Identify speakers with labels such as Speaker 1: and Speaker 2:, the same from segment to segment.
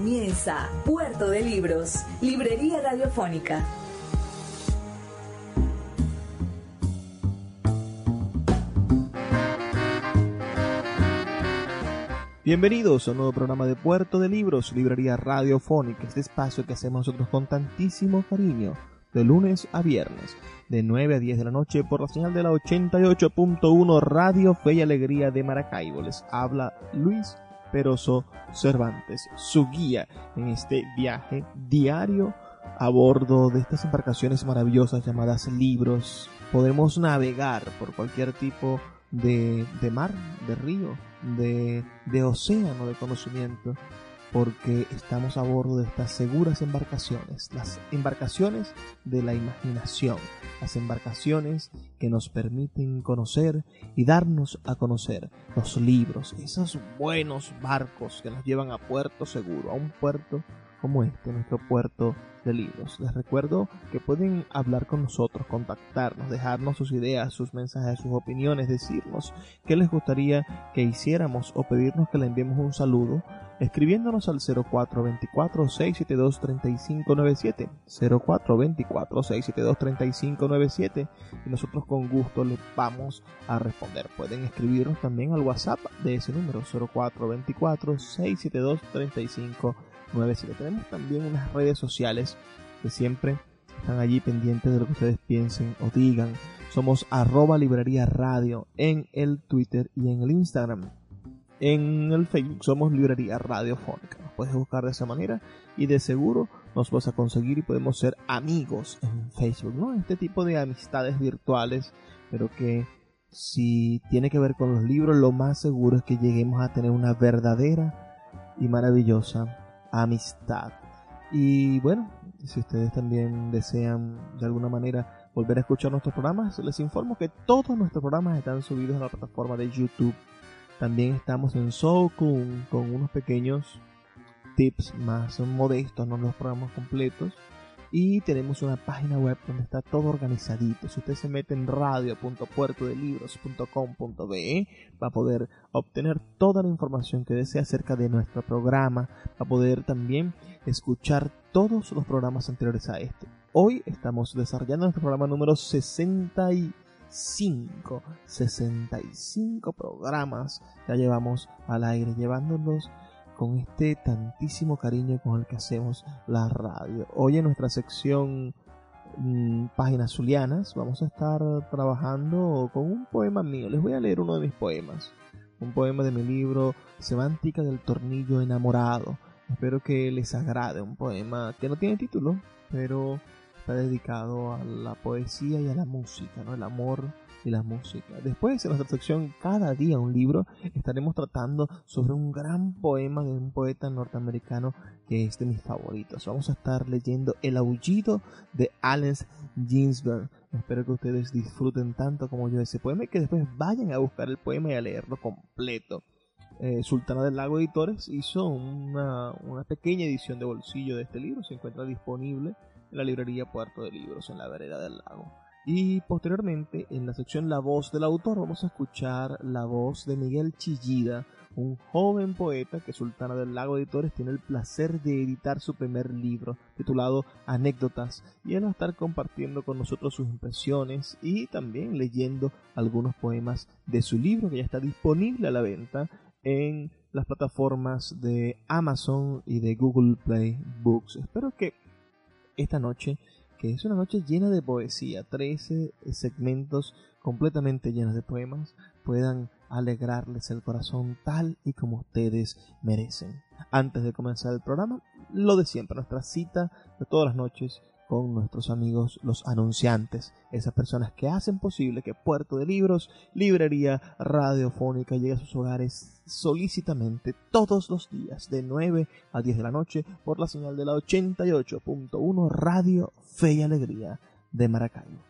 Speaker 1: Comienza Puerto de Libros, Librería Radiofónica.
Speaker 2: Bienvenidos a un nuevo programa de Puerto de Libros, Librería Radiofónica, este espacio que hacemos nosotros con tantísimo cariño, de lunes a viernes, de 9 a 10 de la noche por la señal de la 88.1 Radio Fe y Alegría de Maracaibo. Les habla Luis Peroso Cervantes, su guía en este viaje diario a bordo de estas embarcaciones maravillosas llamadas libros. Podemos navegar por cualquier tipo de, de mar, de río, de, de océano de conocimiento, porque estamos a bordo de estas seguras embarcaciones, las embarcaciones de la imaginación, las embarcaciones que nos permiten conocer y darnos a conocer los libros, esos buenos barcos que nos llevan a puerto seguro, a un puerto como este, nuestro puerto de libros. Les recuerdo que pueden hablar con nosotros, contactarnos, dejarnos sus ideas, sus mensajes, sus opiniones, decirnos qué les gustaría que hiciéramos o pedirnos que le enviemos un saludo escribiéndonos al 0424-672-3597, 0424-672-3597 y nosotros con gusto les vamos a responder. Pueden escribirnos también al WhatsApp de ese número, 0424-672-3597. Tenemos también unas redes sociales que siempre están allí pendientes de lo que ustedes piensen o digan. Somos arroba librería radio en el Twitter y en el Instagram en el Facebook somos Librería Radiofónica. Nos puedes buscar de esa manera y de seguro nos vas a conseguir y podemos ser amigos en Facebook, ¿no? Este tipo de amistades virtuales, pero que si tiene que ver con los libros, lo más seguro es que lleguemos a tener una verdadera y maravillosa amistad. Y bueno, si ustedes también desean de alguna manera volver a escuchar nuestros programas, les informo que todos nuestros programas están subidos a la plataforma de YouTube también estamos en Sokun con unos pequeños tips más modestos, no los programas completos. Y tenemos una página web donde está todo organizadito. Si usted se mete en radio.puertodelibros.com.be va a poder obtener toda la información que desea acerca de nuestro programa. Va a poder también escuchar todos los programas anteriores a este. Hoy estamos desarrollando nuestro programa número 60 65, 65 programas ya llevamos al aire, llevándolos con este tantísimo cariño con el que hacemos la radio. Hoy en nuestra sección mm, Páginas Zulianas vamos a estar trabajando con un poema mío. Les voy a leer uno de mis poemas. Un poema de mi libro Semántica del Tornillo Enamorado. Espero que les agrade. Un poema que no tiene título, pero está dedicado a la poesía y a la música, ¿no? El amor y la música. Después, en nuestra sección Cada día un libro, estaremos tratando sobre un gran poema de un poeta norteamericano que es de mis favoritos. Vamos a estar leyendo El aullido de Allen Ginsberg. Espero que ustedes disfruten tanto como yo ese poema y que después vayan a buscar el poema y a leerlo completo. Eh, Sultana del Lago Editores hizo una, una pequeña edición de bolsillo de este libro. Se encuentra disponible en la librería Puerto de Libros en la vereda del lago. Y posteriormente, en la sección La voz del autor, vamos a escuchar la voz de Miguel Chillida, un joven poeta que Sultana del Lago Editores tiene el placer de editar su primer libro, titulado Anécdotas, y él va a estar compartiendo con nosotros sus impresiones y también leyendo algunos poemas de su libro que ya está disponible a la venta en las plataformas de Amazon y de Google Play Books. Espero que esta noche, que es una noche llena de poesía, 13 segmentos completamente llenos de poemas, puedan alegrarles el corazón tal y como ustedes merecen. Antes de comenzar el programa, lo de siempre, nuestra cita de todas las noches con nuestros amigos los anunciantes, esas personas que hacen posible que Puerto de Libros, librería radiofónica, llegue a sus hogares solícitamente todos los días de 9 a 10 de la noche por la señal de la 88.1 Radio Fe y Alegría de Maracaibo.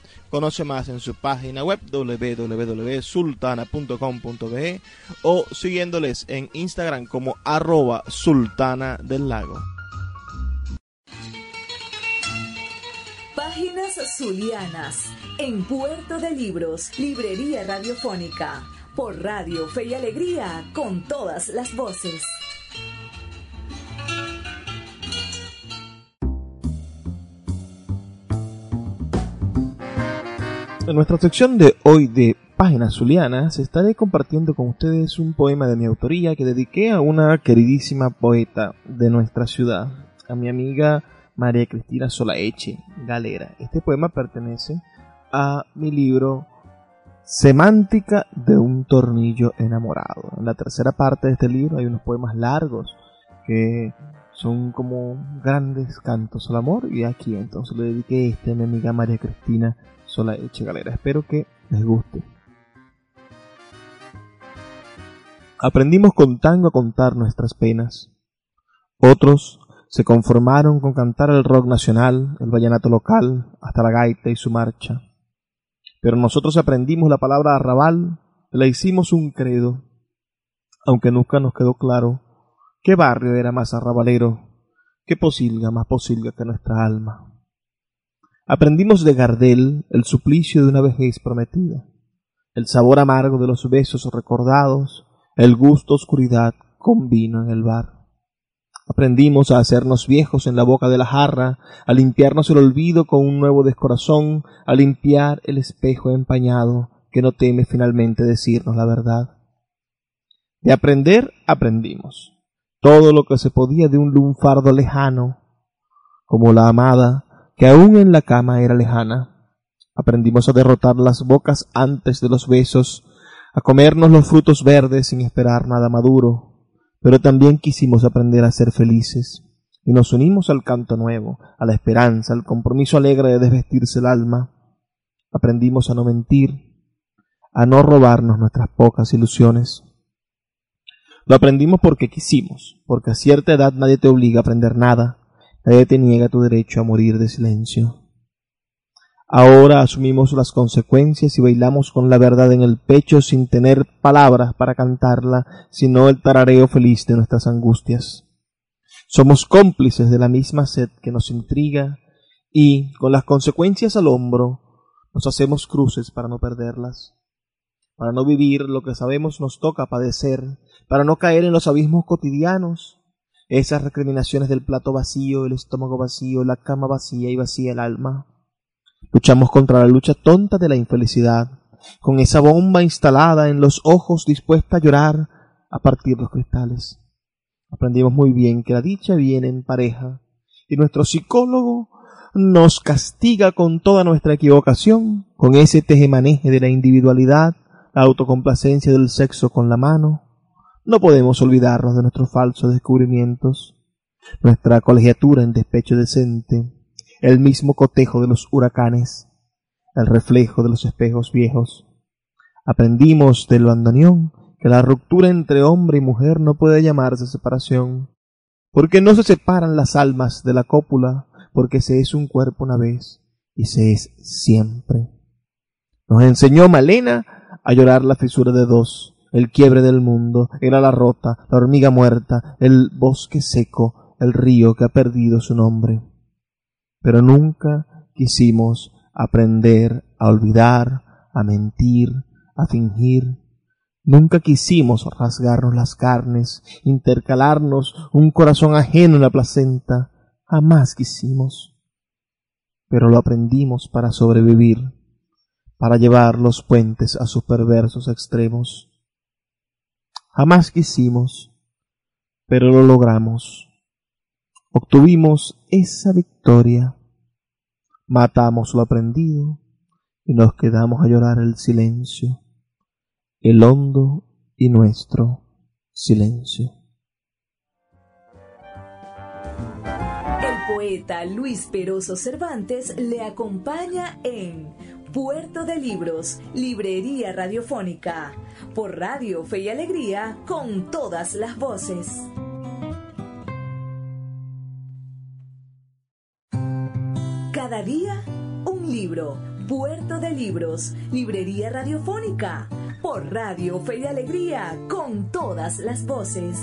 Speaker 2: Conoce más en su página web www.sultana.com.be o siguiéndoles en Instagram como arroba sultana del lago.
Speaker 1: Páginas Zulianas en Puerto de Libros, Librería Radiofónica, por Radio Fe y Alegría, con todas las voces.
Speaker 2: En nuestra sección de hoy de Páginas Zulianas estaré compartiendo con ustedes un poema de mi autoría que dediqué a una queridísima poeta de nuestra ciudad, a mi amiga María Cristina Solaeche Galera. Este poema pertenece a mi libro Semántica de un tornillo enamorado. En la tercera parte de este libro hay unos poemas largos que son como grandes cantos al amor y aquí entonces le dediqué este a mi amiga María Cristina Sola Eche Galera. Espero que les guste. Aprendimos con tango a contar nuestras penas. Otros se conformaron con cantar el rock nacional, el vallenato local, hasta la gaita y su marcha. Pero nosotros aprendimos la palabra arrabal, la hicimos un credo, aunque nunca nos quedó claro qué barrio era más arrabalero, qué posilga más posilga que nuestra alma. Aprendimos de Gardel el suplicio de una vejez prometida, el sabor amargo de los besos recordados, el gusto oscuridad con vino en el bar. Aprendimos a hacernos viejos en la boca de la jarra, a limpiarnos el olvido con un nuevo descorazón, a limpiar el espejo empañado que no teme finalmente decirnos la verdad. De aprender aprendimos todo lo que se podía de un lunfardo lejano, como la amada que aún en la cama era lejana. Aprendimos a derrotar las bocas antes de los besos, a comernos los frutos verdes sin esperar nada maduro, pero también quisimos aprender a ser felices, y nos unimos al canto nuevo, a la esperanza, al compromiso alegre de desvestirse el alma. Aprendimos a no mentir, a no robarnos nuestras pocas ilusiones. Lo aprendimos porque quisimos, porque a cierta edad nadie te obliga a aprender nada, Nadie te niega tu derecho a morir de silencio. Ahora asumimos las consecuencias y bailamos con la verdad en el pecho sin tener palabras para cantarla, sino el tarareo feliz de nuestras angustias. Somos cómplices de la misma sed que nos intriga y, con las consecuencias al hombro, nos hacemos cruces para no perderlas, para no vivir lo que sabemos nos toca padecer, para no caer en los abismos cotidianos, esas recriminaciones del plato vacío, el estómago vacío, la cama vacía y vacía el alma. Luchamos contra la lucha tonta de la infelicidad, con esa bomba instalada en los ojos dispuesta a llorar a partir los cristales. Aprendimos muy bien que la dicha viene en pareja, y nuestro psicólogo nos castiga con toda nuestra equivocación, con ese tejemaneje de la individualidad, la autocomplacencia del sexo con la mano, no podemos olvidarnos de nuestros falsos descubrimientos, nuestra colegiatura en despecho decente, el mismo cotejo de los huracanes, el reflejo de los espejos viejos. Aprendimos del bandoneón que la ruptura entre hombre y mujer no puede llamarse separación, porque no se separan las almas de la cópula, porque se es un cuerpo una vez y se es siempre. Nos enseñó Malena a llorar la fisura de dos, el quiebre del mundo, era la rota, la hormiga muerta, el bosque seco, el río que ha perdido su nombre. Pero nunca quisimos aprender a olvidar, a mentir, a fingir. Nunca quisimos rasgarnos las carnes, intercalarnos un corazón ajeno en la placenta, jamás quisimos. Pero lo aprendimos para sobrevivir, para llevar los puentes a sus perversos extremos. Jamás quisimos, pero lo logramos. Obtuvimos esa victoria. Matamos lo aprendido y nos quedamos a llorar el silencio el hondo y nuestro silencio.
Speaker 1: El poeta Luis Peroso Cervantes le acompaña en Puerto de Libros, Librería Radiofónica, por Radio Fe y Alegría, con todas las voces. Cada día, un libro. Puerto de Libros, Librería Radiofónica por Radio Fe y Alegría, con todas las voces.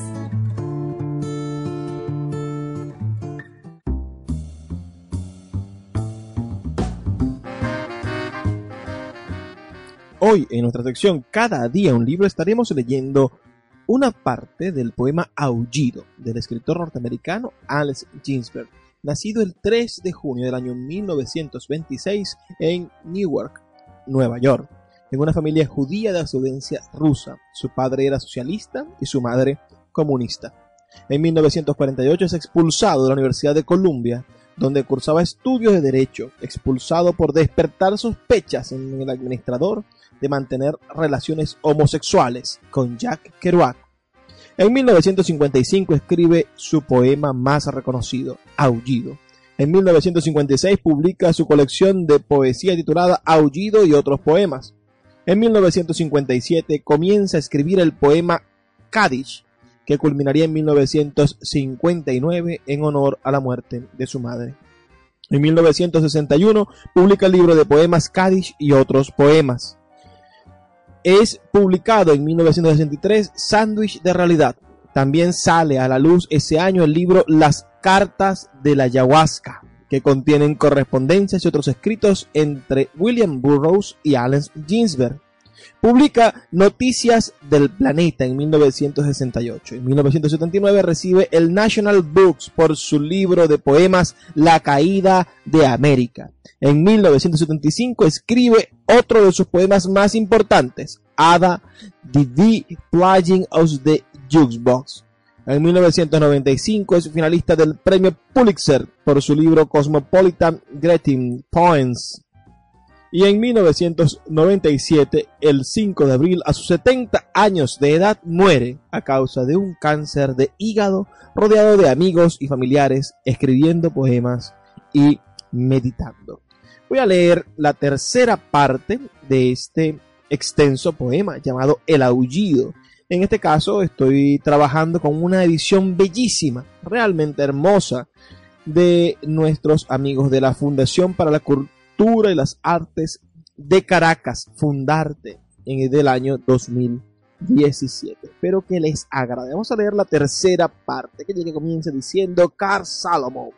Speaker 2: Hoy en nuestra sección Cada día un libro estaremos leyendo una parte del poema Aullido del escritor norteamericano Alex Ginsberg, nacido el 3 de junio del año 1926 en Newark, Nueva York en una familia judía de ascendencia rusa. Su padre era socialista y su madre comunista. En 1948 es expulsado de la Universidad de Columbia, donde cursaba estudios de derecho, expulsado por despertar sospechas en el administrador de mantener relaciones homosexuales con Jack Kerouac. En 1955 escribe su poema más reconocido, Aullido. En 1956 publica su colección de poesía titulada Aullido y otros poemas. En 1957 comienza a escribir el poema Kaddish, que culminaría en 1959 en honor a la muerte de su madre. En 1961 publica el libro de poemas Kaddish y otros poemas. Es publicado en 1963 Sándwich de Realidad. También sale a la luz ese año el libro Las Cartas de la Ayahuasca, que contienen correspondencias y otros escritos entre William Burroughs y Allen Ginsberg. Publica Noticias del Planeta en 1968. En 1979 recibe el National Books por su libro de poemas La Caída de América. En 1975 escribe otro de sus poemas más importantes, Ada, The Playing of the Jukebox. En 1995 es finalista del premio Pulitzer por su libro Cosmopolitan Greeting Poems. Y en 1997, el 5 de abril, a sus 70 años de edad, muere a causa de un cáncer de hígado, rodeado de amigos y familiares, escribiendo poemas y meditando. Voy a leer la tercera parte de este extenso poema llamado El Aullido, en este caso estoy trabajando con una edición bellísima, realmente hermosa, de nuestros amigos de la Fundación para la Cultura y las Artes de Caracas, Fundarte, en el año 2017. Espero que les agrade. Vamos a leer la tercera parte, que comienza diciendo, Carl Salomon,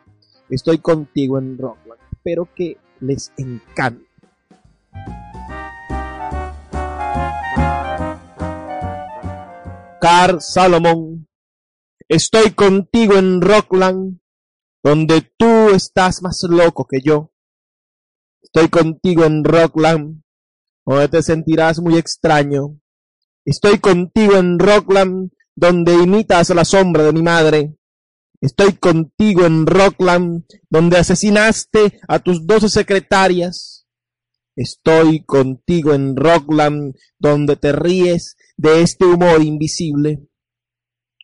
Speaker 2: estoy contigo en Rockland. Espero que les encante. Carl Salomon, estoy contigo en Rockland, donde tú estás más loco que yo. Estoy contigo en Rockland, donde te sentirás muy extraño. Estoy contigo en Rockland, donde imitas la sombra de mi madre. Estoy contigo en Rockland, donde asesinaste a tus doce secretarias. Estoy contigo en Rockland, donde te ríes de este humor invisible.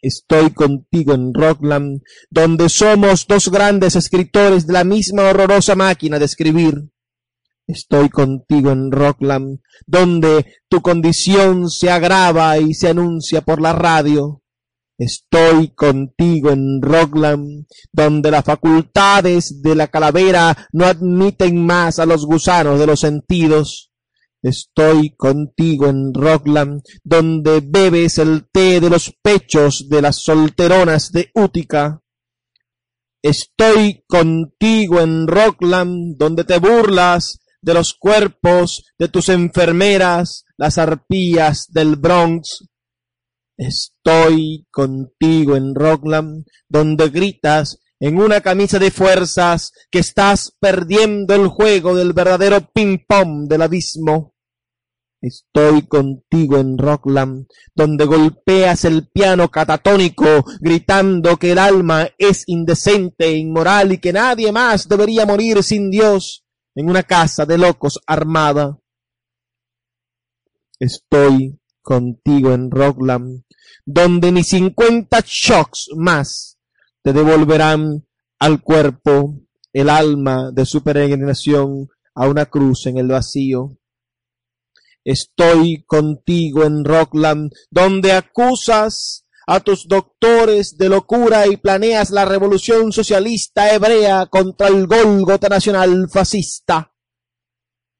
Speaker 2: Estoy contigo en Rockland, donde somos dos grandes escritores de la misma horrorosa máquina de escribir. Estoy contigo en Rockland, donde tu condición se agrava y se anuncia por la radio. Estoy contigo en Rockland, donde las facultades de la calavera no admiten más a los gusanos de los sentidos. Estoy contigo en Rockland, donde bebes el té de los pechos de las solteronas de Útica. Estoy contigo en Rockland, donde te burlas de los cuerpos de tus enfermeras, las arpías del Bronx. Estoy contigo en Rockland, donde gritas en una camisa de fuerzas que estás perdiendo el juego del verdadero ping-pong del abismo. Estoy contigo en Rockland, donde golpeas el piano catatónico, gritando que el alma es indecente inmoral y que nadie más debería morir sin Dios en una casa de locos armada. Estoy contigo en Rockland, donde ni cincuenta shocks más te devolverán al cuerpo el alma de su peregrinación a una cruz en el vacío. Estoy contigo en Rockland, donde acusas a tus doctores de locura y planeas la revolución socialista hebrea contra el Golgota nacional fascista.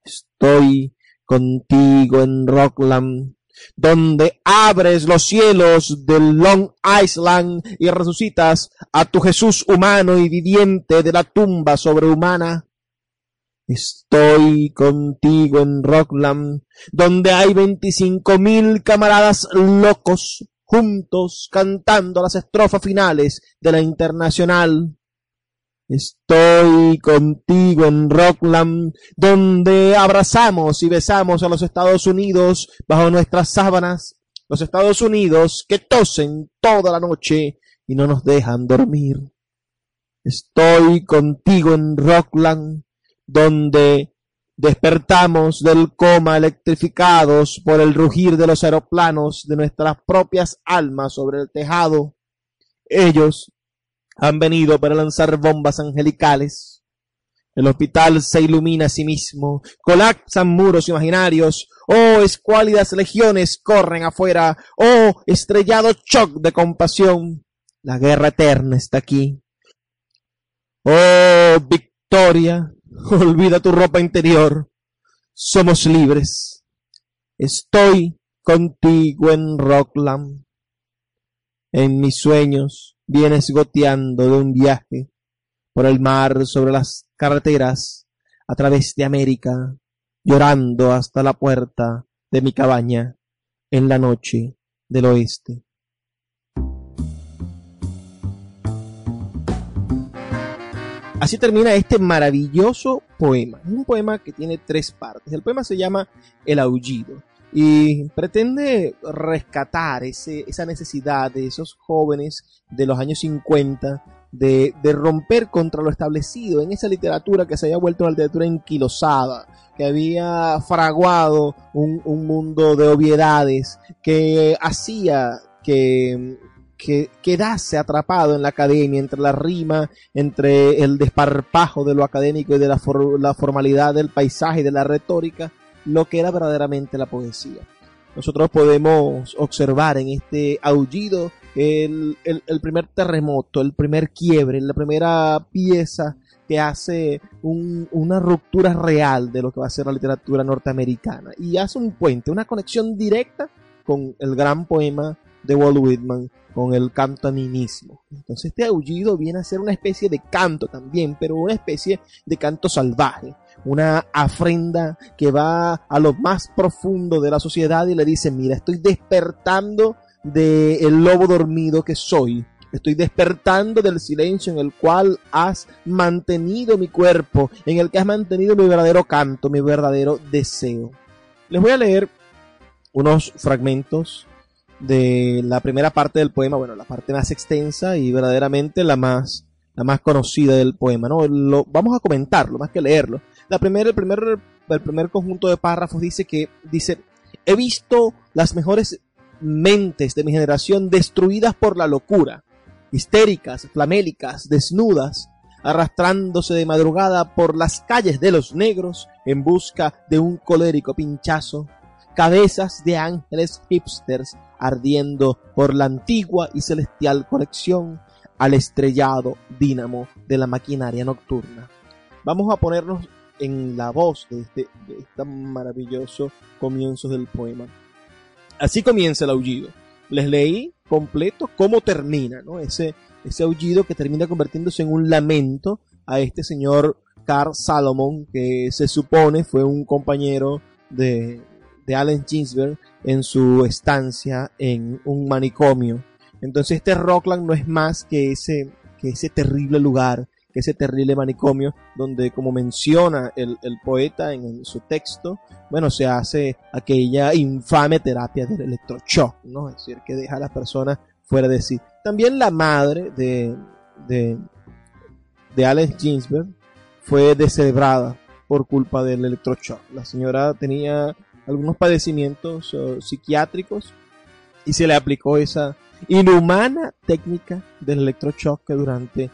Speaker 2: Estoy contigo en Rockland, donde abres los cielos del Long Island y resucitas a tu Jesús humano y viviente de la tumba sobrehumana. Estoy contigo en Rockland, donde hay veinticinco mil camaradas locos juntos cantando las estrofas finales de la Internacional. Estoy contigo en Rockland, donde abrazamos y besamos a los Estados Unidos bajo nuestras sábanas, los Estados Unidos que tosen toda la noche y no nos dejan dormir. Estoy contigo en Rockland, donde despertamos del coma electrificados por el rugir de los aeroplanos de nuestras propias almas sobre el tejado. Ellos han venido para lanzar bombas angelicales. El hospital se ilumina a sí mismo, colapsan muros imaginarios, oh escuálidas legiones corren afuera, oh estrellado shock de compasión. La guerra eterna está aquí. Oh victoria, Olvida tu ropa interior. Somos libres. Estoy contigo en Rockland. En mis sueños vienes goteando de un viaje por el mar sobre las carreteras a través de América, llorando hasta la puerta de mi cabaña en la noche del oeste. Así termina este maravilloso poema. Es un poema que tiene tres partes. El poema se llama El aullido y pretende rescatar esa necesidad de esos jóvenes de los años 50 de, romper contra lo establecido en esa literatura que se había vuelto una literatura enquilosada, que había fraguado un mundo de obviedades, que hacía que que quedase atrapado en la academia, entre la rima, entre el desparpajo de lo académico y de la, formalidad del paisaje y de la retórica, lo que era verdaderamente la poesía. Nosotros podemos observar en este aullido el, primer terremoto, el primer quiebre, la primera pieza que hace una ruptura real de lo que va a ser la literatura norteamericana y hace un puente, una conexión directa con el gran poema de Walt Whitman con el mismo. Entonces este aullido viene a ser una especie de canto también, pero una especie de canto salvaje, una afrenda que va a lo más profundo de la sociedad y le dice, mira, estoy despertando del lobo dormido que soy. Estoy despertando del silencio en el cual has mantenido mi cuerpo, en el que has mantenido mi verdadero canto, mi verdadero deseo. Les voy a leer unos fragmentos de la primera parte del poema, bueno, la parte más extensa y verdaderamente la más, la más conocida del poema, ¿no? Lo, vamos a comentarlo, más que leerlo. La primera, el primer, el primer conjunto de párrafos dice que, dice, he visto las mejores mentes de mi generación destruidas por la locura, histéricas, flamélicas, desnudas, arrastrándose de madrugada por las calles de los negros en busca de un colérico pinchazo, cabezas de ángeles hipsters ardiendo por la antigua y celestial conexión al estrellado dínamo de la maquinaria nocturna. Vamos a ponernos en la voz de este, de este maravilloso comienzo del poema. Así comienza el aullido. Les leí completo cómo termina, ¿no? Ese, ese aullido que termina convirtiéndose en un lamento a este señor Carl Salomon, que se supone fue un compañero de, de Allen Ginsberg en su estancia en un manicomio. Entonces este Rockland no es más que ese, que ese terrible lugar, que ese terrible manicomio, donde como menciona el, poeta en, su texto, bueno, se hace aquella infame terapia del electroshock, ¿no? Es decir, que deja a las personas fuera de sí. También la madre de, de, de Alex Ginsberg fue descerebrada por culpa del electroshock. La señora tenía algunos padecimientos eh, psiquiátricos y se le aplicó esa inhumana técnica del electroshock que durante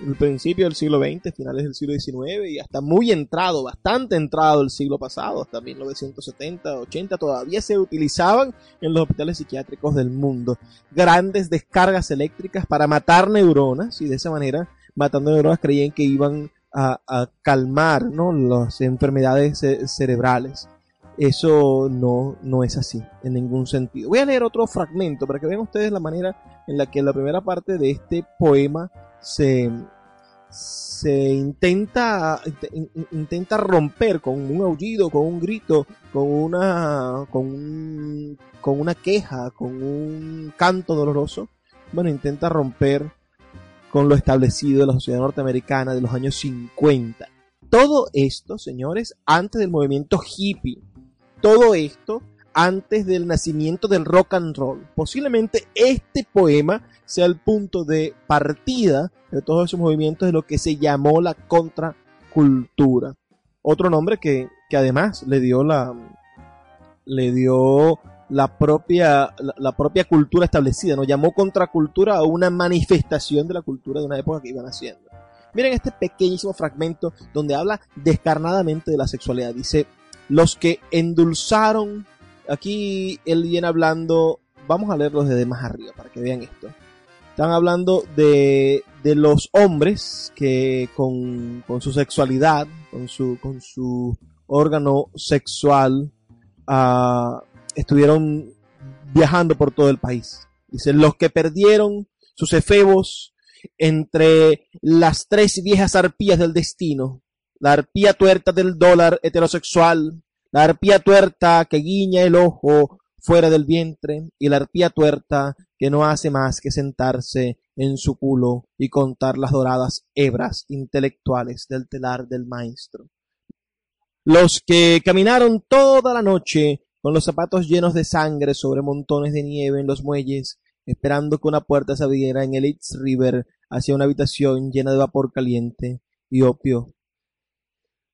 Speaker 2: el principio del siglo XX, finales del siglo XIX y hasta muy entrado, bastante entrado el siglo pasado, hasta 1970, 80, todavía se utilizaban en los hospitales psiquiátricos del mundo. Grandes descargas eléctricas para matar neuronas y de esa manera, matando neuronas, creían que iban a, calmar ¿no? las enfermedades cerebrales. Eso no, no es así en ningún sentido. Voy a leer otro fragmento para que vean ustedes la manera en la que la primera parte de este poema se, se intenta, intenta romper con un aullido, con un grito, con una, con, con una queja, con un canto doloroso. Bueno, intenta romper con lo establecido de la sociedad norteamericana de los años 50. Todo esto, señores, antes del movimiento hippie, todo esto antes del nacimiento del rock and roll. Posiblemente este poema sea el punto de partida de todos esos movimientos de lo que se llamó la contracultura. Otro nombre que, además le dio la le dio la propia, la, propia cultura establecida, nos llamó contracultura a una manifestación de la cultura de una época que iban haciendo. Miren este pequeñísimo fragmento donde habla descarnadamente de la sexualidad. Dice, los que endulzaron, aquí él viene hablando, vamos a leerlo desde más arriba para que vean esto. Están hablando de, de los hombres que con, con, su sexualidad, con su, con su órgano sexual, uh, estuvieron viajando por todo el país. Dice, los que perdieron sus efebos entre las tres viejas arpías del destino, la arpía tuerta del dólar heterosexual, la arpía tuerta que guiña el ojo fuera del vientre y la arpía tuerta que no hace más que sentarse en su culo y contar las doradas hebras intelectuales del telar del maestro. Los que caminaron toda la noche con los zapatos llenos de sangre sobre montones de nieve en los muelles, esperando que una puerta se abriera en el East River hacia una habitación llena de vapor caliente y opio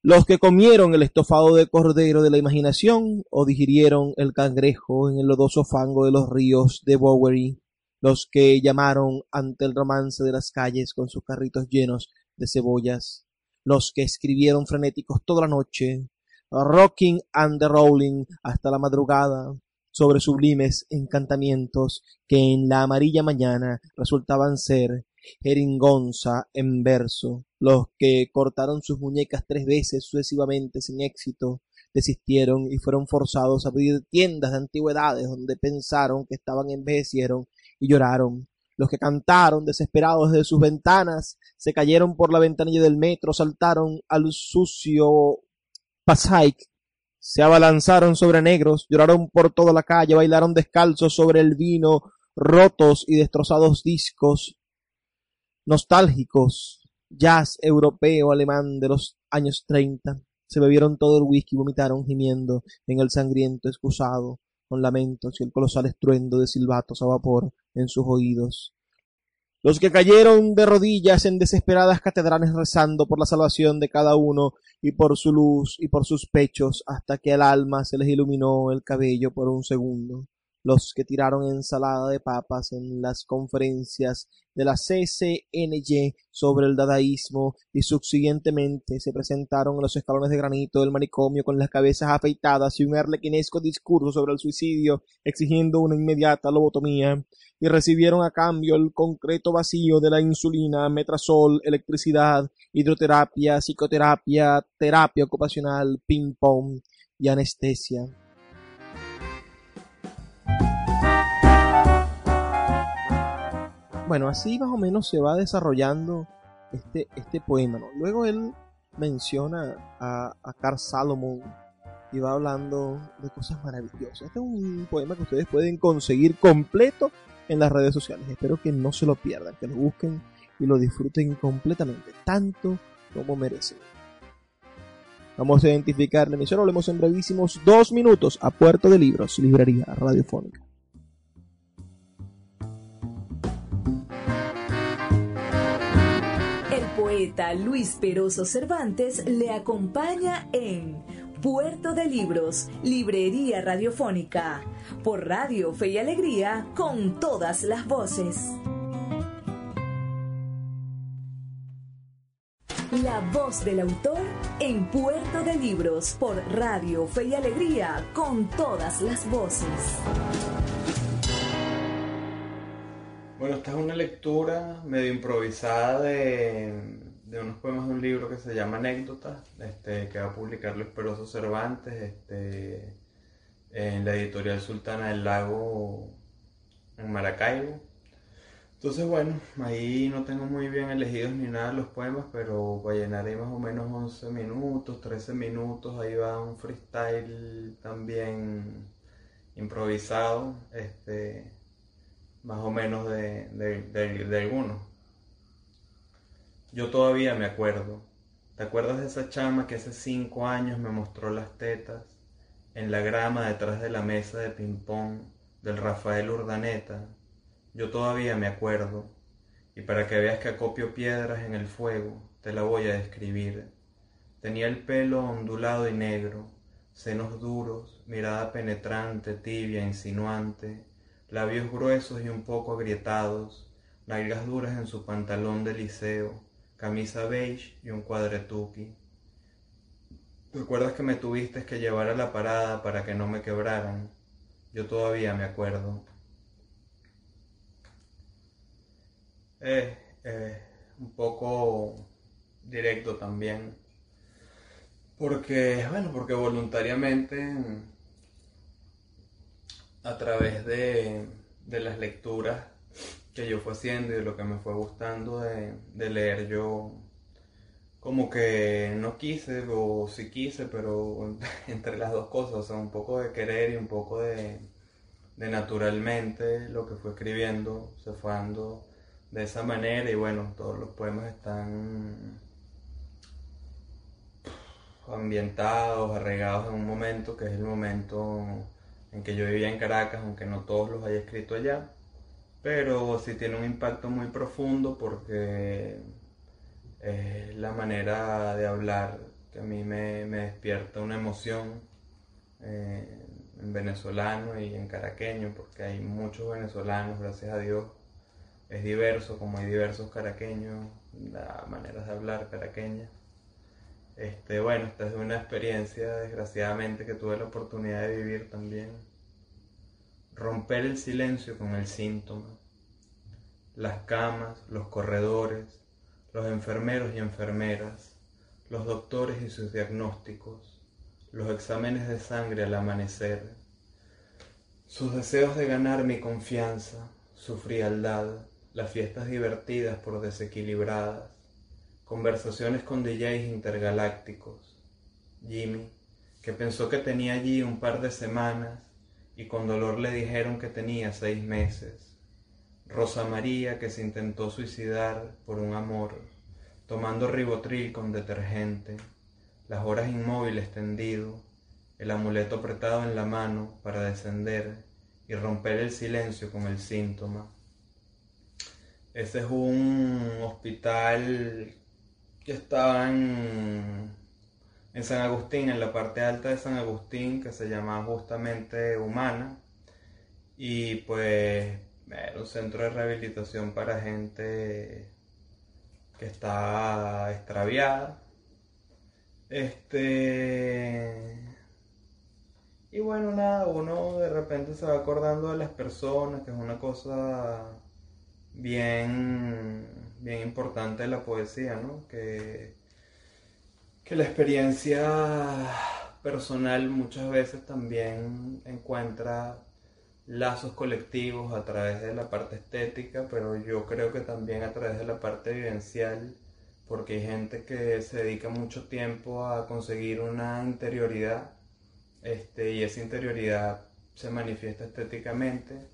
Speaker 2: los que comieron el estofado de cordero de la imaginación o digirieron el cangrejo en el lodoso fango de los ríos de Bowery, los que llamaron ante el romance de las calles con sus carritos llenos de cebollas, los que escribieron frenéticos toda la noche, rocking and rolling hasta la madrugada, sobre sublimes encantamientos que en la amarilla mañana resultaban ser jeringonza en verso. Los que cortaron sus muñecas tres veces sucesivamente sin éxito, desistieron y fueron forzados a abrir tiendas de antigüedades donde pensaron que estaban envejecieron y lloraron. Los que cantaron desesperados desde sus ventanas, se cayeron por la ventanilla del metro, saltaron al sucio Passaic, se abalanzaron sobre negros, lloraron por toda la calle, bailaron descalzos sobre el vino, rotos y destrozados discos, nostálgicos, jazz europeo alemán de los años treinta. Se bebieron todo el whisky y vomitaron gimiendo en el sangriento excusado, con lamentos y el colosal estruendo de silbatos a vapor en sus oídos. Los que cayeron de rodillas en desesperadas catedrales rezando por la salvación de cada uno y por su luz y por sus pechos hasta que al alma se les iluminó el cabello por un segundo los que tiraron ensalada de papas en las conferencias de la CCNY sobre el dadaísmo y subsiguientemente se presentaron en los escalones de granito del manicomio con las cabezas afeitadas y un arlequinesco discurso sobre el suicidio exigiendo una inmediata lobotomía y recibieron a cambio el concreto vacío de la insulina, metrasol, electricidad, hidroterapia, psicoterapia, terapia ocupacional, ping-pong y anestesia. Bueno, así más o menos se va desarrollando este, este poema. Luego él menciona a, a Carl Salomon y va hablando de cosas maravillosas. Este es un poema que ustedes pueden conseguir completo en las redes sociales. Espero que no se lo pierdan, que lo busquen y lo disfruten completamente, tanto como merecen. Vamos a identificar la emisión, hablemos en brevísimos dos minutos a Puerto de Libros, librería radiofónica.
Speaker 1: Luis Peroso Cervantes le acompaña en Puerto de Libros, Librería Radiofónica, por Radio Fe y Alegría, con todas las voces. La voz del autor en Puerto de Libros, por Radio Fe y Alegría, con todas las voces.
Speaker 3: Bueno, esta es una lectura medio improvisada de de unos poemas de un libro que se llama Anécdotas, este, que va a publicar Luis Peroso Cervantes este, en la editorial Sultana del Lago en Maracaibo. Entonces, bueno, ahí no tengo muy bien elegidos ni nada los poemas, pero llenaré más o menos 11 minutos, 13 minutos. Ahí va un freestyle también improvisado, este, más o menos de, de, de algunos. Yo todavía me acuerdo. ¿Te acuerdas de esa chama que hace cinco años me mostró las tetas en la grama detrás de la mesa de ping-pong del Rafael Urdaneta? Yo todavía me acuerdo. Y para que veas que acopio piedras en el fuego, te la voy a describir. Tenía el pelo ondulado y negro, senos duros, mirada penetrante, tibia, insinuante, labios gruesos y un poco agrietados, nalgas duras en su pantalón de liceo, camisa beige y un cuadretuki. ¿Recuerdas que me tuviste que llevar a la parada para que no me quebraran? Yo todavía me acuerdo. Eh, eh, un poco directo también. Porque, bueno, porque voluntariamente a través de, de las lecturas que yo fue haciendo y lo que me fue gustando de, leer yo como que no quise o sí quise, pero entre las dos cosas, o sea, un poco de querer y un poco de, de naturalmente lo que fue escribiendo se fue dando de esa manera y bueno, todos los poemas están ambientados, arraigados en un momento que es el momento en que yo vivía en Caracas, aunque no todos los haya escrito allá pero sí tiene un impacto muy profundo porque es la manera de hablar que a mí me, despierta una emoción eh, en venezolano y en caraqueño, porque hay muchos venezolanos, gracias a Dios. Es diverso, como hay diversos caraqueños, la manera de hablar caraqueña. Este, bueno, esta es una experiencia, desgraciadamente, que tuve la oportunidad de vivir también romper el silencio con el síntoma. Las camas, los corredores, los enfermeros y enfermeras, los doctores y sus diagnósticos, los exámenes de sangre al amanecer, sus deseos de ganar mi confianza, su frialdad, las fiestas divertidas por desequilibradas, conversaciones con DJs intergalácticos, Jimmy, que pensó que tenía allí un par de semanas y con dolor le dijeron que tenía seis meses. Rosa María que se intentó suicidar por un amor, tomando ribotril con detergente, las horas inmóviles tendido, el amuleto apretado en la mano para descender y romper el silencio con el síntoma. Ese es un hospital que estaba en en San Agustín, en la parte alta de San Agustín, que se llama justamente Humana, y pues era un centro de rehabilitación para gente que está extraviada. Este. Y bueno, nada, uno de repente se va acordando de las personas, que es una cosa bien, bien importante de la poesía, ¿no? Que que la experiencia personal muchas veces también encuentra lazos colectivos a través de la parte estética, pero yo creo que también a través de la parte vivencial porque hay gente que se dedica mucho tiempo a conseguir una interioridad este, y esa interioridad se manifiesta estéticamente,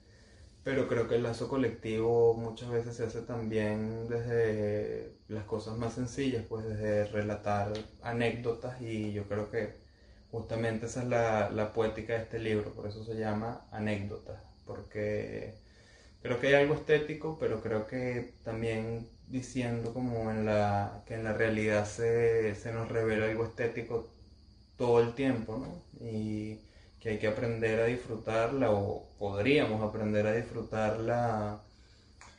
Speaker 3: pero creo que el lazo colectivo muchas veces se hace también desde las cosas más sencillas, pues desde relatar anécdotas y yo creo que justamente esa es la, la poética de este libro, por eso se llama anécdotas, porque creo que hay algo estético, pero creo que también diciendo como en la, que en la realidad se, se nos revela algo estético todo el tiempo, ¿no? Y que hay que aprender a disfrutarla o podríamos aprender a disfrutarla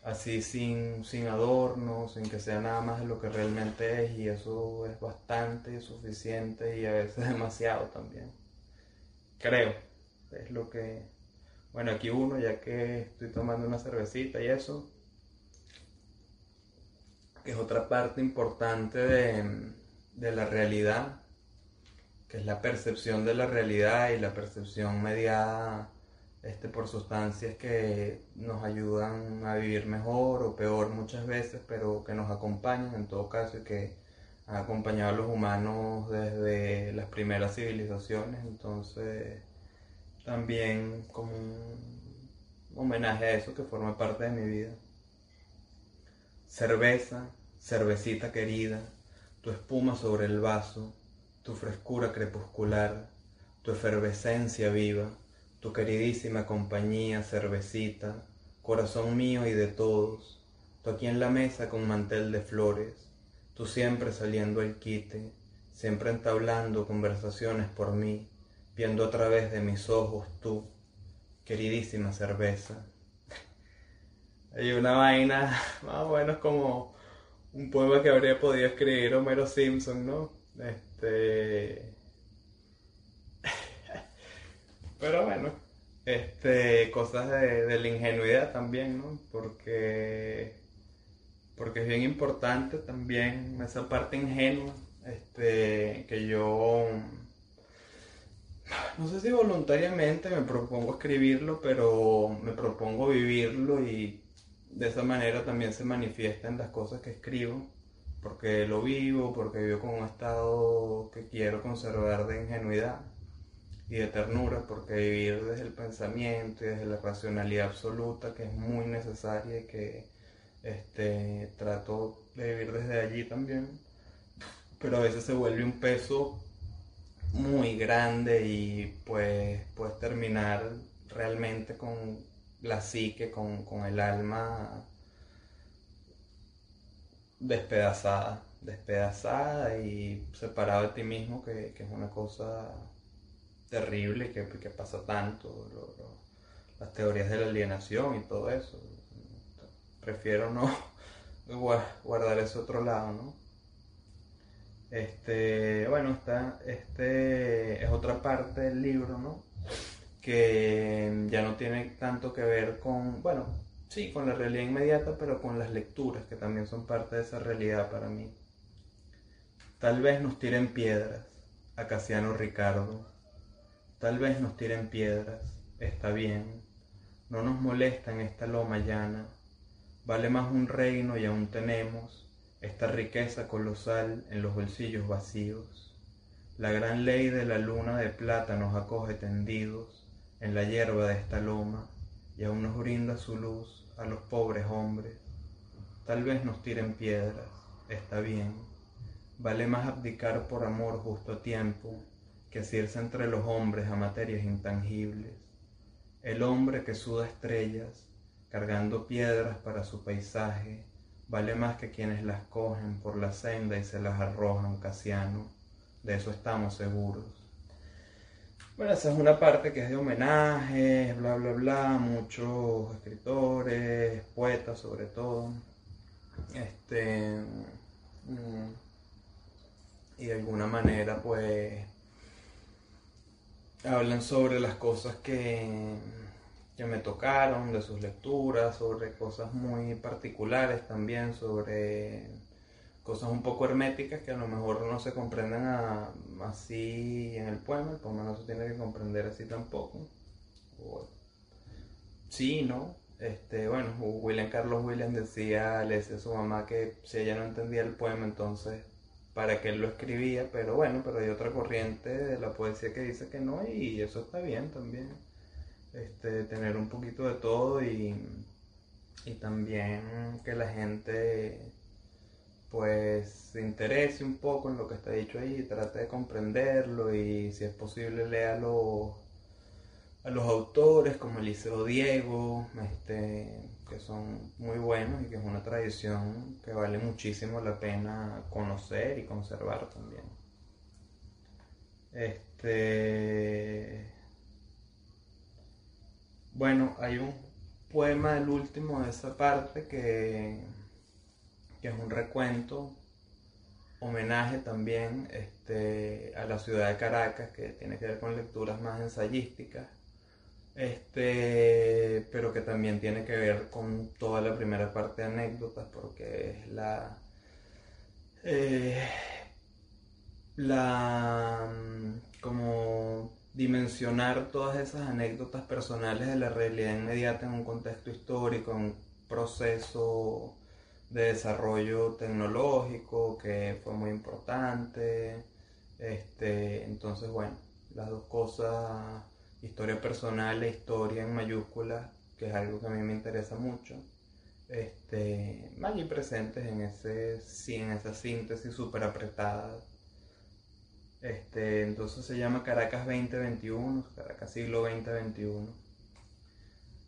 Speaker 3: así sin, sin adornos, sin que sea nada más de lo que realmente es y eso es bastante suficiente y a veces demasiado también. Creo, es lo que... Bueno, aquí uno, ya que estoy tomando una cervecita y eso, que es otra parte importante de, de la realidad, que es la percepción de la realidad y la percepción mediada este, por sustancias que nos ayudan a vivir mejor o peor muchas veces, pero que nos acompañan en todo caso y que han acompañado a los humanos desde las primeras civilizaciones. Entonces, también como un homenaje a eso que forma parte de mi vida. Cerveza, cervecita querida, tu espuma sobre el vaso, tu frescura crepuscular, tu efervescencia viva, tu queridísima compañía, cervecita, corazón mío y de todos, tú aquí en la mesa con mantel de flores, tú siempre saliendo al quite, siempre entablando conversaciones por mí, viendo a través de mis ojos tú, queridísima cerveza. Hay una vaina más o menos como un poema que habría podido escribir Homero Simpson, ¿no? Este. Pero bueno, este, cosas de, la ingenuidad también, ¿no? Porque, porque es bien importante también esa parte ingenua, este, que yo, no sé si voluntariamente me propongo escribirlo, pero me propongo vivirlo y de esa manera también se manifiesta en las cosas que escribo, porque lo vivo, porque vivo con un estado que quiero conservar de ingenuidad y de ternura, porque vivir desde el pensamiento y desde la racionalidad absoluta, que es muy necesaria y que este, trato de vivir desde allí también, pero a veces se vuelve un peso muy grande y pues puedes terminar realmente con la psique, con, el alma despedazada, despedazada y separado de ti mismo, que, es una cosa terrible que, que pasa tanto, las teorías de la alienación y todo eso. Prefiero no guardar ese otro lado, ¿no? Este, bueno, está, este es otra parte del libro, ¿no? que ya no tiene tanto que ver con, bueno, sí, con la realidad inmediata, pero con las lecturas, que también son parte de esa realidad para mí. Tal vez nos tiren piedras, a Casiano Ricardo. Tal vez nos tiren piedras, está bien. No nos molesta en esta loma llana. Vale más un reino y aún tenemos esta riqueza colosal en los bolsillos vacíos. La gran ley de la luna de plata nos acoge tendidos en la hierba de esta loma y aún nos brinda su luz a los pobres hombres. Tal vez nos tiren piedras, está bien. Vale más abdicar por amor justo a tiempo que asirse entre los hombres a materias intangibles. El hombre que suda estrellas, cargando piedras para su paisaje, vale más que quienes las cogen por la senda y se las arrojan, Casiano. De eso estamos seguros. Bueno, esa es una parte que es de homenajes, bla, bla, bla, muchos escritores, poetas sobre todo. Este. Mm, y de alguna manera, pues. Hablan sobre las cosas que, que me tocaron, de sus lecturas, sobre cosas muy particulares también, sobre cosas un poco herméticas que a lo mejor no se comprenden así en el poema, el poema no se tiene que comprender así tampoco. sí, ¿no? Este, bueno, William Carlos Williams decía, le decía a su mamá que si ella no entendía el poema, entonces para que él lo escribía, pero bueno, pero hay otra corriente de la poesía que dice que no y eso está bien también. Este, tener un poquito de todo y, y también que la gente pues se interese un poco en lo que está dicho ahí, trate de comprenderlo y si es posible léalo a los autores como Eliseo Diego, este, que son muy buenos y que es una tradición que vale muchísimo la pena conocer y conservar también. Este, bueno, hay un poema del último de esa parte que, que es un recuento, homenaje también este, a la ciudad de Caracas, que tiene que ver con lecturas más ensayísticas este, pero que también tiene que ver con toda la primera parte de anécdotas, porque es la, eh, la, mm, como dimensionar todas esas anécdotas personales de la realidad inmediata en un contexto histórico, en un proceso de desarrollo tecnológico que fue muy importante. Este, entonces, bueno, las dos cosas historia personal e historia en mayúsculas, que es algo que a mí me interesa mucho, este, allí presentes en, ese, en esa síntesis súper apretada. Este, entonces se llama Caracas 2021, Caracas siglo 2021.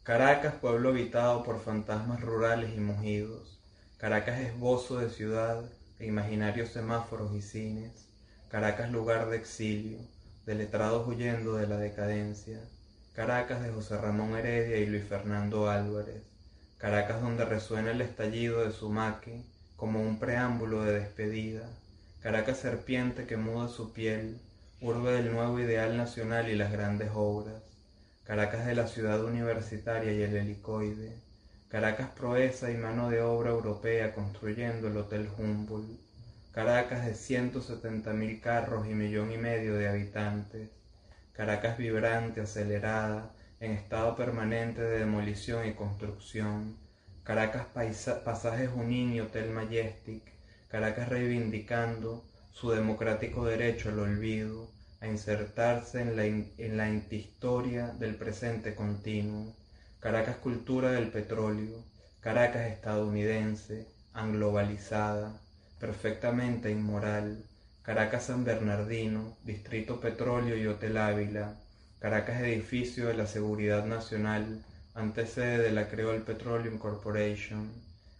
Speaker 3: Caracas, pueblo habitado por fantasmas rurales y mugidos. Caracas esbozo de ciudad e imaginarios semáforos y cines. Caracas lugar de exilio de letrados huyendo de la decadencia, Caracas de José Ramón Heredia y Luis Fernando Álvarez, Caracas donde resuena el estallido de su maque como un preámbulo de despedida, Caracas serpiente que muda su piel, urbe del nuevo ideal nacional y las grandes obras, Caracas de la ciudad universitaria y el helicoide, Caracas proeza y mano de obra europea construyendo el Hotel Humboldt, Caracas de 170 mil carros y millón y medio de habitantes, Caracas vibrante, acelerada, en estado permanente de demolición y construcción, Caracas Pasaje Junín y Hotel Majestic, Caracas reivindicando su democrático derecho al olvido, a insertarse en la, en la antihistoria del presente continuo, Caracas cultura del petróleo, Caracas estadounidense, anglobalizada, perfectamente inmoral, Caracas San Bernardino, Distrito Petróleo y Hotel Ávila, Caracas Edificio de la Seguridad Nacional, antecede de la Creole Petroleum Corporation,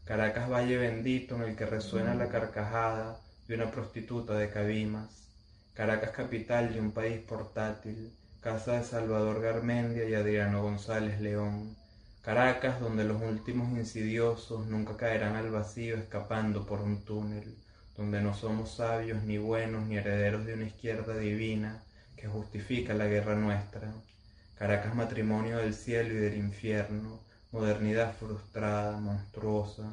Speaker 3: Caracas Valle Bendito en el que resuena la carcajada de una prostituta de Cabimas, Caracas Capital de un país portátil, casa de Salvador Garmendia y Adriano González León, Caracas, donde los últimos insidiosos nunca caerán al vacío escapando por un túnel, donde no somos sabios ni buenos ni herederos de una izquierda divina que justifica la guerra nuestra. Caracas, matrimonio del cielo y del infierno, modernidad frustrada, monstruosa.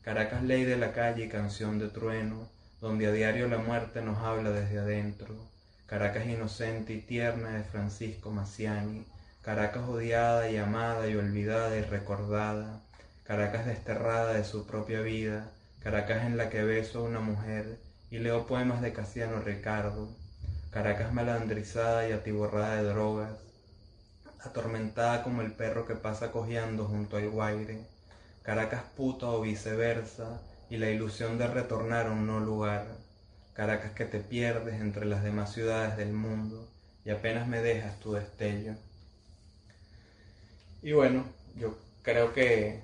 Speaker 3: Caracas, ley de la calle y canción de trueno, donde a diario la muerte nos habla desde adentro. Caracas inocente y tierna de Francisco Maciani, Caracas odiada y amada y olvidada y recordada, Caracas desterrada de su propia vida, Caracas en la que beso a una mujer y leo poemas de Casiano Ricardo, Caracas malandrizada y atiborrada de drogas, atormentada como el perro que pasa cojeando junto al guaire, Caracas puta o viceversa y la ilusión de retornar a un no lugar, Caracas que te pierdes entre las demás ciudades del mundo y apenas me dejas tu destello. Y bueno, yo creo que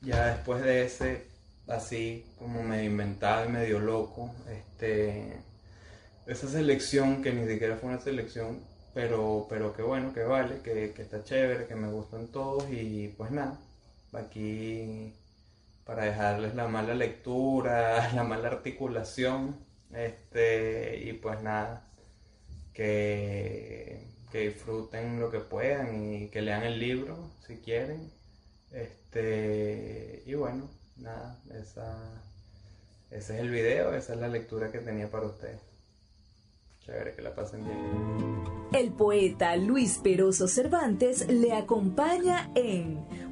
Speaker 3: ya después de ese, así como medio inventado y medio loco, este, esa selección que ni siquiera fue una selección, pero, pero que bueno, que vale, que, que está chévere, que me gustan todos y pues nada, aquí para dejarles la mala lectura, la mala articulación, este, y pues nada, que que disfruten lo que puedan y que lean el libro si quieren. Este, y bueno, nada, esa, ese es el video, esa es la lectura que tenía para ustedes. Chévere, que la pasen bien.
Speaker 1: El poeta Luis Peroso Cervantes le acompaña en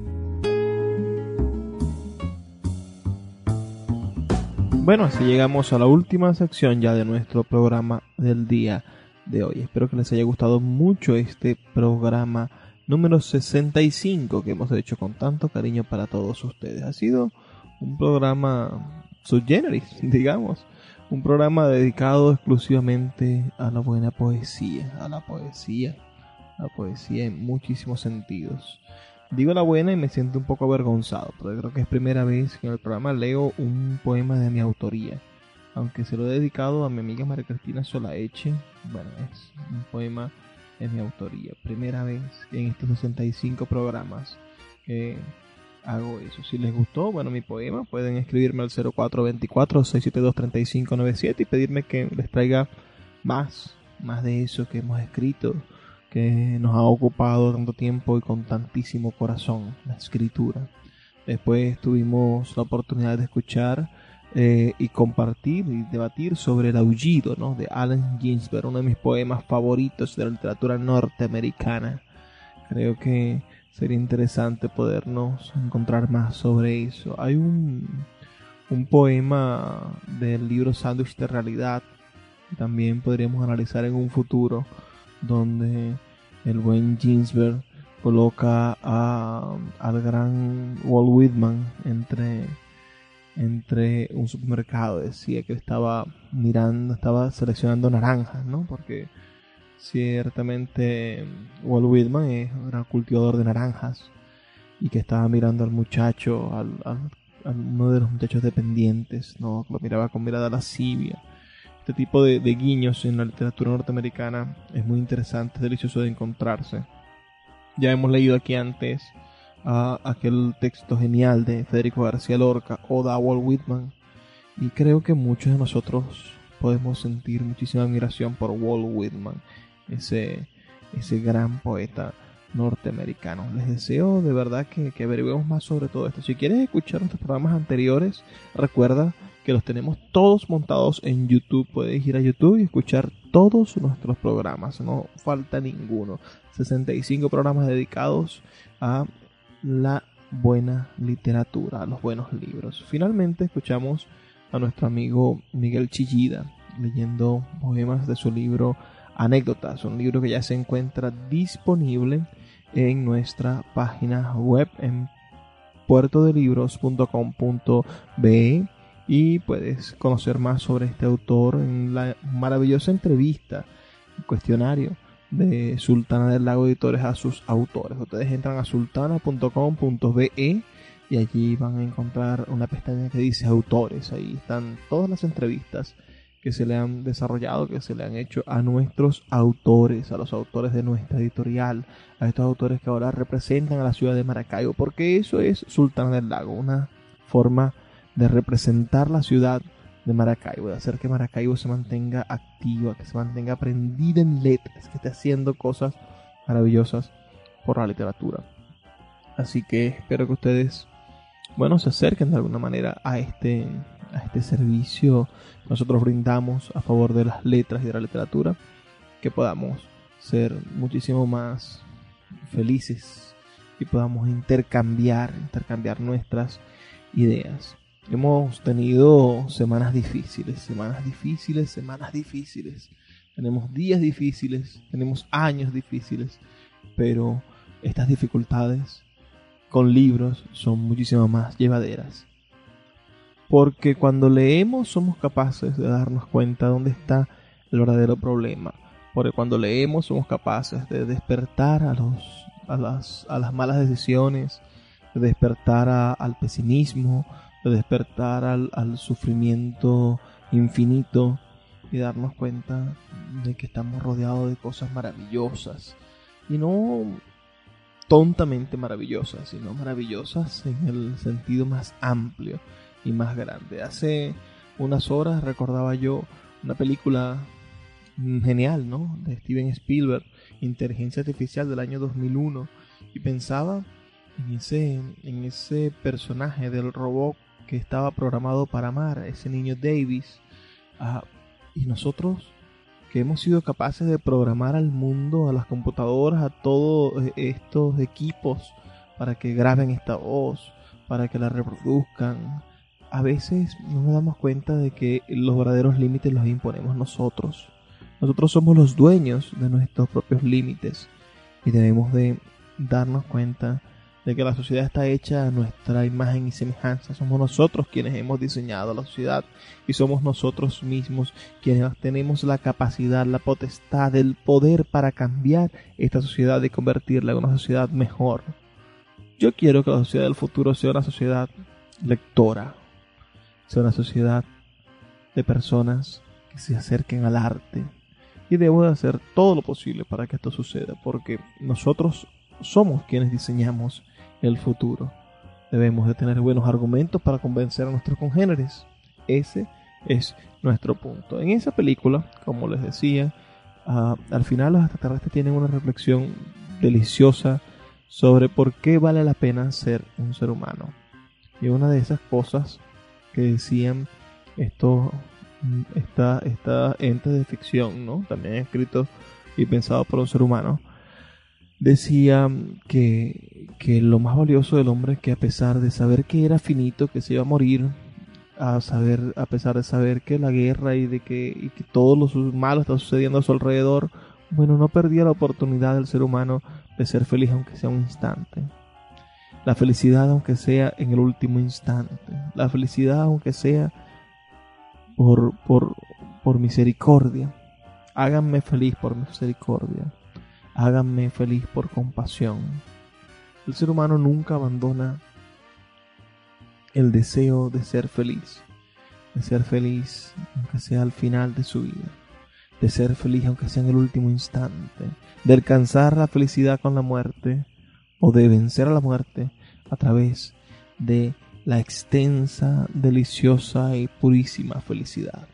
Speaker 2: Bueno, así llegamos a la última sección ya de nuestro programa del día de hoy. Espero que les haya gustado mucho este programa número 65 que hemos hecho con tanto cariño para todos ustedes. Ha sido un programa subgeneris, digamos. Un programa dedicado exclusivamente a la buena poesía, a la poesía, la poesía en muchísimos sentidos. Digo la buena y me siento un poco avergonzado, porque creo que es primera vez que en el programa leo un poema de mi autoría. Aunque se lo he dedicado a mi amiga María Cristina Solaeche, bueno, es un poema de mi autoría. Primera vez en estos 65 programas que hago eso. Si les gustó, bueno, mi poema, pueden escribirme al 0424-672-3597 y pedirme que les traiga más, más de eso que hemos escrito que nos ha ocupado tanto tiempo y con tantísimo corazón, la escritura. Después tuvimos la oportunidad de escuchar eh, y compartir y debatir sobre el aullido ¿no? de Allen Ginsberg, uno de mis poemas favoritos de la literatura norteamericana. Creo que sería interesante podernos encontrar más sobre eso. Hay un, un poema del libro Sándwich de Realidad también podríamos analizar en un futuro donde el buen Ginsberg coloca a, al gran Walt Whitman entre, entre un supermercado. Decía que estaba mirando, estaba seleccionando naranjas, ¿no? Porque ciertamente Walt Whitman un cultivador de naranjas y que estaba mirando al muchacho, al, al, uno de los muchachos dependientes, ¿no? Lo miraba con mirada lascivia este tipo de, guiños en la literatura norteamericana es muy interesante, es delicioso de encontrarse. Ya hemos leído aquí antes aquel texto genial de Federico García Lorca o de Walt Whitman y creo que muchos de nosotros podemos sentir muchísima admiración por Walt Whitman, ese, ese gran poeta norteamericano. Les deseo de verdad que, que averiguemos más sobre todo esto. Si quieres escuchar nuestros programas anteriores, recuerda que los tenemos todos montados en YouTube. Puedes ir a YouTube y escuchar todos nuestros programas, no falta ninguno. 65 programas dedicados a la buena literatura, a los buenos libros. Finalmente escuchamos a nuestro amigo Miguel Chillida leyendo poemas de su libro Anécdotas, un libro que ya se encuentra disponible en nuestra página web en puertodelibros.com.be y puedes conocer más sobre este autor en la maravillosa entrevista, cuestionario de Sultana del Lago Editores a sus autores. Ustedes entran a sultana.com.be y allí van a encontrar una pestaña que dice autores. Ahí están todas las entrevistas que se le han desarrollado, que se le han hecho a nuestros autores, a los autores de nuestra editorial, a estos autores que ahora representan a la ciudad de Maracaibo, porque eso es Sultana del Lago, una forma de representar la ciudad de Maracaibo, de hacer que Maracaibo se mantenga activa, que se mantenga prendida en letras, que esté haciendo cosas maravillosas por la literatura. Así que espero que ustedes, bueno, se acerquen de alguna manera a este, a este servicio que nosotros brindamos a favor de las letras y de la literatura, que podamos ser muchísimo más felices y podamos intercambiar, intercambiar nuestras ideas. Hemos tenido semanas difíciles, semanas difíciles, semanas difíciles. Tenemos días difíciles, tenemos años difíciles, pero estas dificultades con libros son muchísimo más llevaderas. Porque cuando leemos somos capaces de darnos cuenta dónde está el verdadero problema. Porque cuando leemos somos capaces de despertar a, los, a, las, a las malas decisiones, de despertar al pesimismo, de despertar al, al sufrimiento infinito y darnos cuenta de que estamos rodeados de cosas maravillosas y no tontamente maravillosas, sino maravillosas en el sentido más amplio y más grande. Hace unas horas recordaba yo una película genial, ¿no? De Steven Spielberg, Inteligencia Artificial del año 2001, y pensaba en ese, en ese personaje del robot que estaba programado para amar, ese niño Davis, y nosotros que hemos sido capaces de programar al mundo, a las computadoras, a todos estos equipos para que graben esta voz, para que la reproduzcan. A veces no nos damos cuenta de que los verdaderos límites los imponemos nosotros. Nosotros somos los dueños de nuestros propios límites y debemos de darnos cuenta de que la sociedad está hecha a nuestra imagen y semejanza. Somos nosotros quienes hemos diseñado la sociedad y somos nosotros mismos quienes tenemos la capacidad, la potestad, el poder para cambiar esta sociedad y convertirla en una sociedad mejor. Yo quiero que la sociedad del futuro sea una sociedad lectora, sea una sociedad de personas que se acerquen al arte. Y debo de hacer todo lo posible para que esto suceda, porque nosotros somos quienes diseñamos el futuro. Debemos de tener buenos argumentos para convencer a nuestros congéneres. Ese es nuestro punto. En esa película, como les decía, ah, al final los extraterrestres tienen una reflexión deliciosa sobre por qué vale la pena ser un ser humano. Y una de esas cosas que decían esto esta, esta ente de ficción, ¿no? También escrito y pensado por un ser humano, decía que, que lo más valioso del hombre es que a pesar de saber que era finito, que se iba a morir, a saber, a pesar de saber que la guerra y de que, y que todo lo malo está sucediendo a su alrededor, bueno, no perdía la oportunidad del ser humano de ser feliz aunque sea un instante. La felicidad aunque sea en el último instante. La felicidad aunque sea por, por, por misericordia. Háganme feliz por misericordia háganme feliz por compasión. El ser humano nunca abandona el deseo de ser feliz, de ser feliz aunque sea al final de su vida, de ser feliz aunque sea en el último instante, de alcanzar la felicidad con la muerte o de vencer a la muerte a través de la extensa, deliciosa y purísima felicidad.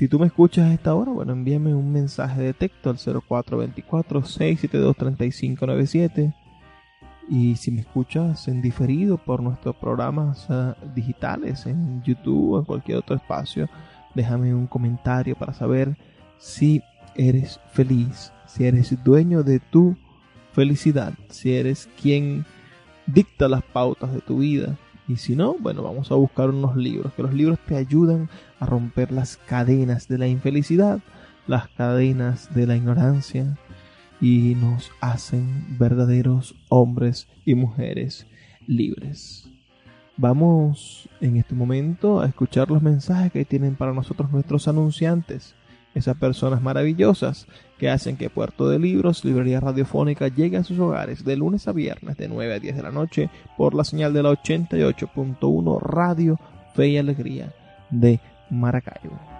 Speaker 2: Si tú me escuchas a esta hora, bueno, envíame un mensaje de texto al 0424-672-3597. Y si me escuchas en diferido por nuestros programas eh, digitales, en YouTube o en cualquier otro espacio, déjame un comentario para saber si eres feliz, si eres dueño de tu felicidad, si eres quien dicta las pautas de tu vida y si no, bueno, vamos a buscar unos libros, que los libros te ayudan a romper las cadenas de la infelicidad, las cadenas de la ignorancia y nos hacen verdaderos hombres y mujeres libres. Vamos en este momento a escuchar los mensajes que tienen para nosotros nuestros anunciantes esas personas maravillosas que hacen que Puerto de Libros, Librería Radiofónica, llegue a sus hogares de lunes a viernes de 9 a 10 de la noche por la señal de la 88.1 Radio Fe y Alegría de Maracaibo.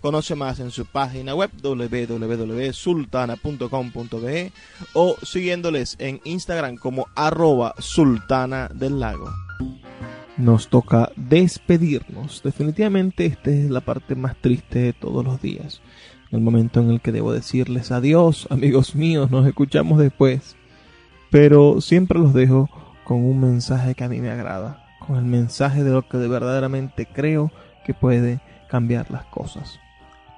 Speaker 2: Conoce más en su página web www.sultana.com.be o siguiéndoles en Instagram como arroba sultana del lago. Nos toca despedirnos. Definitivamente esta es la parte más triste de todos los días. El momento en el que debo decirles adiós, amigos míos, nos escuchamos después. Pero siempre los dejo con un mensaje que a mí me agrada, con el mensaje de lo que verdaderamente creo que puede cambiar las cosas.